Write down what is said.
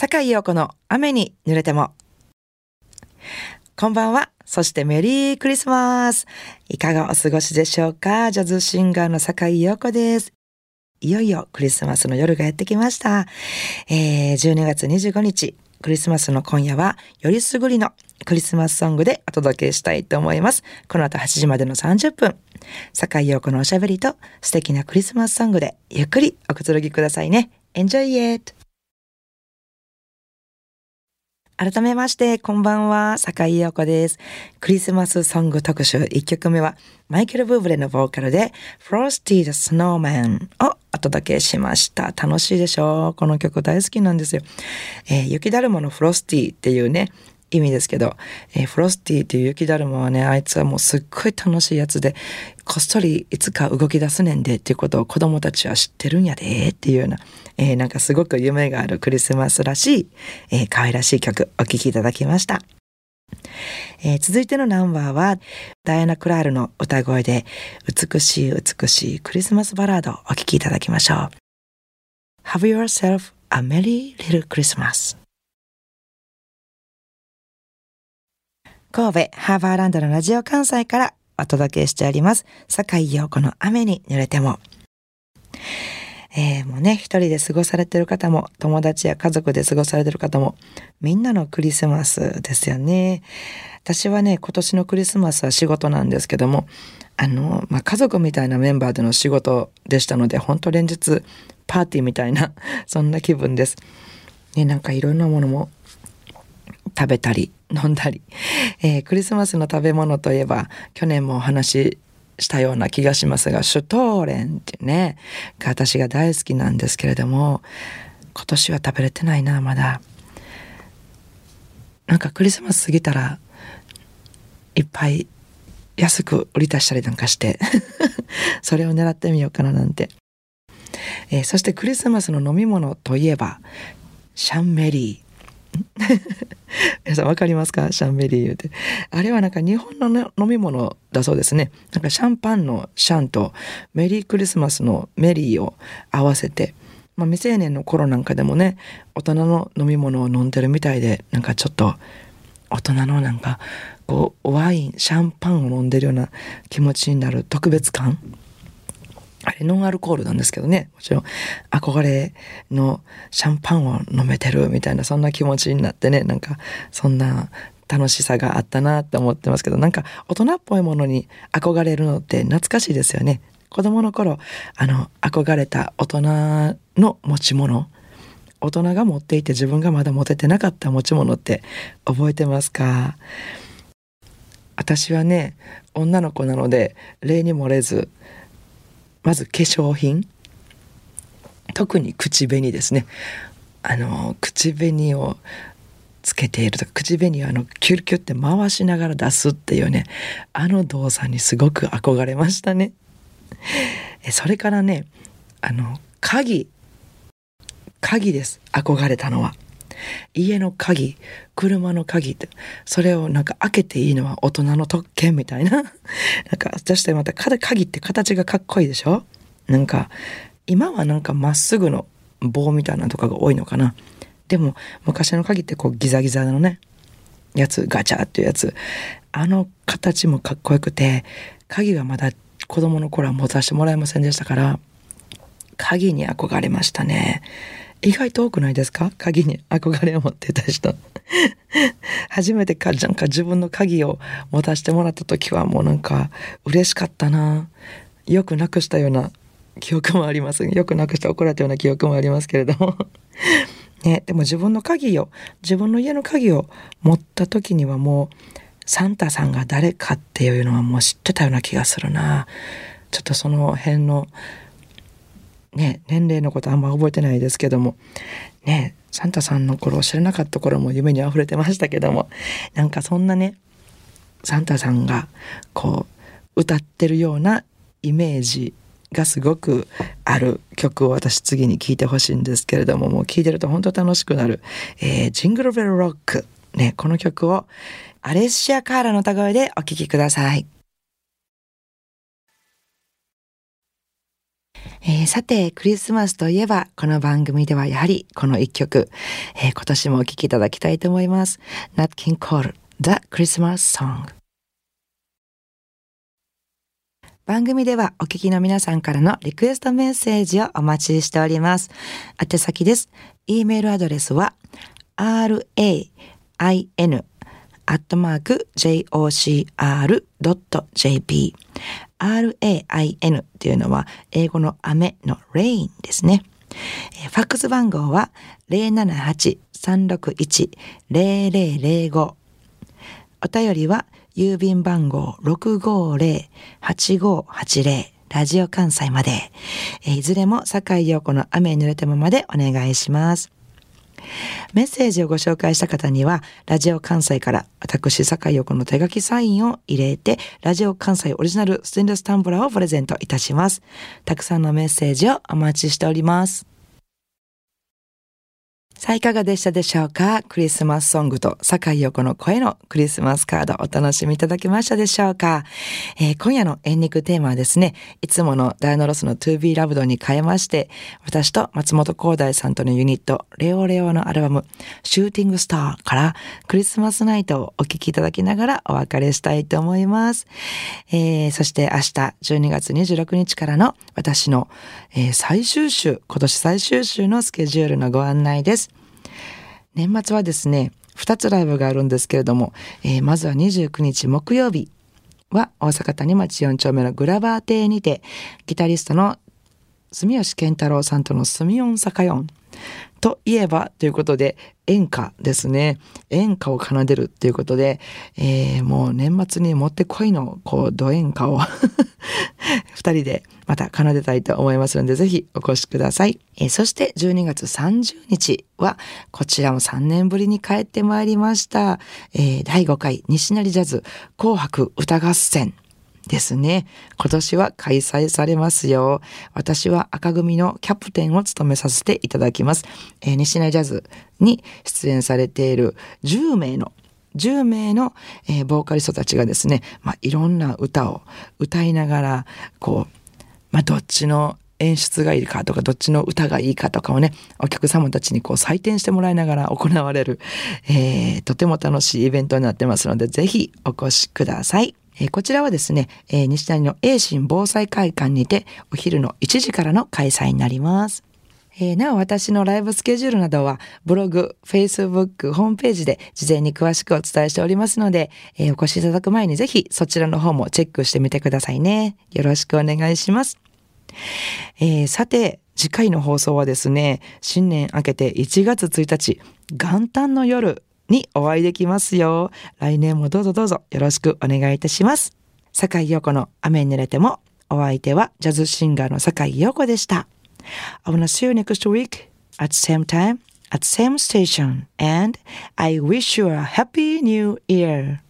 坂井陽子の雨に濡れても。こんばんは。そしてメリークリスマス。いかがお過ごしでしょうか？ジャズシンガーの坂井陽子です。いよいよクリスマスの夜がやってきました。えー、12月25日、クリスマスの今夜は、よりすぐりのクリスマスソングでお届けしたいと思います。この後8時までの30分、坂井陽子のおしゃべりと素敵なクリスマスソングでゆっくりおくつろぎくださいね。Enjoy it! 改めまして、こんばんは、坂井陽子です。クリスマスソング特集1曲目は、マイケル・ブーブレのボーカルで、Frosty the Snowman をお届けしました。楽しいでしょうこの曲大好きなんですよ。えー、雪だるまのフロスティっていうね、意味ですけど、えー、フロスティっていう雪だるまはね、あいつはもうすっごい楽しいやつで、こっそりいつか動き出すねんでっていうことを子供たちは知ってるんやでっていうような、えー、なんかすごく夢があるクリスマスらしい、えー、可愛らしい曲お聴きいただきました。えー、続いてのナンバーは、ダイアナ・クラールの歌声で、美しい美しいクリスマスバラードをお聴きいただきましょう。Have yourself a merry little Christmas. 神戸ハーバーランドのラジオ関西からお届けしております。坂井陽子の雨に濡れても。えー、もうね、一人で過ごされてる方も、友達や家族で過ごされてる方も、みんなのクリスマスですよね。私はね、今年のクリスマスは仕事なんですけども、あの、まあ、家族みたいなメンバーでの仕事でしたので、本当連日パーティーみたいな、そんな気分です。ね、なんかいろんなものも食べたり飲んだり、えー、クリスマスの食べ物といえば去年もお話ししたような気がしますがシュトーレンっていうね私が大好きなんですけれども今年は食べれてないなまだ。なんかクリスマス過ぎたらいっぱい安く売り出したりなんかして それを狙ってみようかななんて、えー、そしてクリスマスの飲み物といえばシャンメリー。皆さん分かりますか？シャンベリー言うて。あれはなんか日本の、ね、飲み物だそうですね。なんかシャンパンのシャンとメリークリスマスのメリーを合わせて、まあ、未成年の頃なんかでもね、大人の飲み物を飲んでるみたいで、なんかちょっと大人のなんかこうワイン、シャンパンを飲んでるような気持ちになる特別感あれノンアルコールなんですけどね。もちろん憧れのシャンパンを飲めてるみたいなそんな気持ちになってね。なんかそんな楽しさがあったなって思ってますけど。なんか大人っぽいものに憧れるのって懐かしいですよね。子供の頃あの憧れた大人の持ち物。大人が持っていて自分がまだ持ててなかった持ち物って覚えてますか？私はね女の子なので例に漏れずまず化粧品。特に口紅ですね。あの口紅をつけているとか口紅をあのキュルキュルって回しながら出すっていうねあの動作にすごく憧れましたね。それからねあの鍵。鍵です。憧れたのは。家の鍵車の鍵ってそれをなんか開けていいのは大人の特権みたいな。なんか私してまた鍵って形がかっこいいでしょ？なんか今はなんかまっすぐの棒みたいなとかが多いのかな。でも昔の鍵ってこうギザギザのねやつガチャっていうやつ。あの形もかっこよくて鍵がまだ子供の頃は持たせてもらえませんでしたから鍵に憧れましたね。意外と多くないですか？鍵に憧れを持ってた人。初めてかなんか自分の鍵を持たせてもらった時はもうなんか嬉しかったな。よくなくしたような記憶もあります。よくなくして怒られたような記憶もありますけれども。ね、でも自分の鍵を自分の家の鍵を持った時にはもうサンタさんが誰かっていうのはもう知ってたような気がするな。ちょっとその辺のね、年齢のことあんま覚えてないですけども、ね、サンタさんの頃知らなかった頃も夢に溢れてましたけども、なんかそんなね、サンタさんがこう歌ってるようなイメージがすごくある曲を私次に聴いてほしいんですけれども、もう聴いてると本当楽しくなる、えー、ジングルベルロック。ね、この曲をアレッシア・カーラの歌声でお聴きください。えー、さて、クリスマスといえば、この番組ではやはりこの一曲、えー、今年もお聴きいただきたいと思います。Nat King Cole, The Christmas Song。番組ではお聞きの皆さんからのリクエストメッセージをお待ちしております。宛先です。e メールアドレスは rain アットマーク jocr.jp rain っていうのは英語の雨の rain ですね。ファックス番号は078-361-0005お便りは郵便番号650-8580ラジオ関西まで。いずれも坂井陽子の雨に濡れたままでお願いします。メッセージをご紹介した方には、ラジオ関西から私、坂井陽子の手書きサインを入れて、ラジオ関西オリジナルステンレスタンブラーをプレゼントいたします。たくさんのメッセージをお待ちしております。さあ、いかがでしたでしょうか？クリスマスソングと坂井陽子の声のクリスマスカードお楽しみいただけましたでしょうか、えー、今夜のエンディングテーマはですね、いつものダイアナロスの To Be Loved に変えまして、私と松本光大さんとのユニット、レオレオのアルバム、シューティングスターからクリスマスナイトをお聴きいただきながらお別れしたいと思います。えー、そして明日12月26日からの私の、えー、最終週、今年最終週のスケジュールのご案内です。年末はですね、2つライブがあるんですけれども、えー、まずは29日木曜日は大阪谷町4丁目のグラバー亭にて、ギタリストの住吉健太郎さんとの住音坂4といえばということで演歌ですね演歌を奏でるっていうことで、えー、もう年末にもってこいのこうド演歌を 二人でまた奏でたいと思いますので、ぜひお越しください。えー、そして12月30日は、こちらも3年ぶりに帰ってまいりました。えー、第5回西成ジャズ紅白歌合戦。ですね。今年は開催されますよ。私は赤組のキャプテンを務めさせていただきます。えー、西成ジャズに出演されている10名の10名の、えー、ボーカリストたちがですね、まあ、いろんな歌を歌いながら、こう、まあ、どっちの演出がいいかとか、どっちの歌がいいかとかをね、お客様たちにこう採点してもらいながら 行われる、えー、とても楽しいイベントになってますので、ぜひお越しください。え、こちらはですね、えー、西谷の栄新防災会館にて、お昼の1時からの開催になります。えー、なお私のライブスケジュールなどはブログ、Facebook、ホームページで事前に詳しくお伝えしておりますので、えー、お越しいただく前にぜひそちらの方もチェックしてみてくださいね。よろしくお願いします。えー、さて、次回の放送はですね、新年明けて1月1日、元旦の夜にお会いできますよ。来年もどうぞどうぞよろしくお願いいたします。坂井陽子の雨に濡れても、お相手はジャズシンガーの坂井陽子でした。I wanna see you next week at same time at same station and I wish you a happy new year.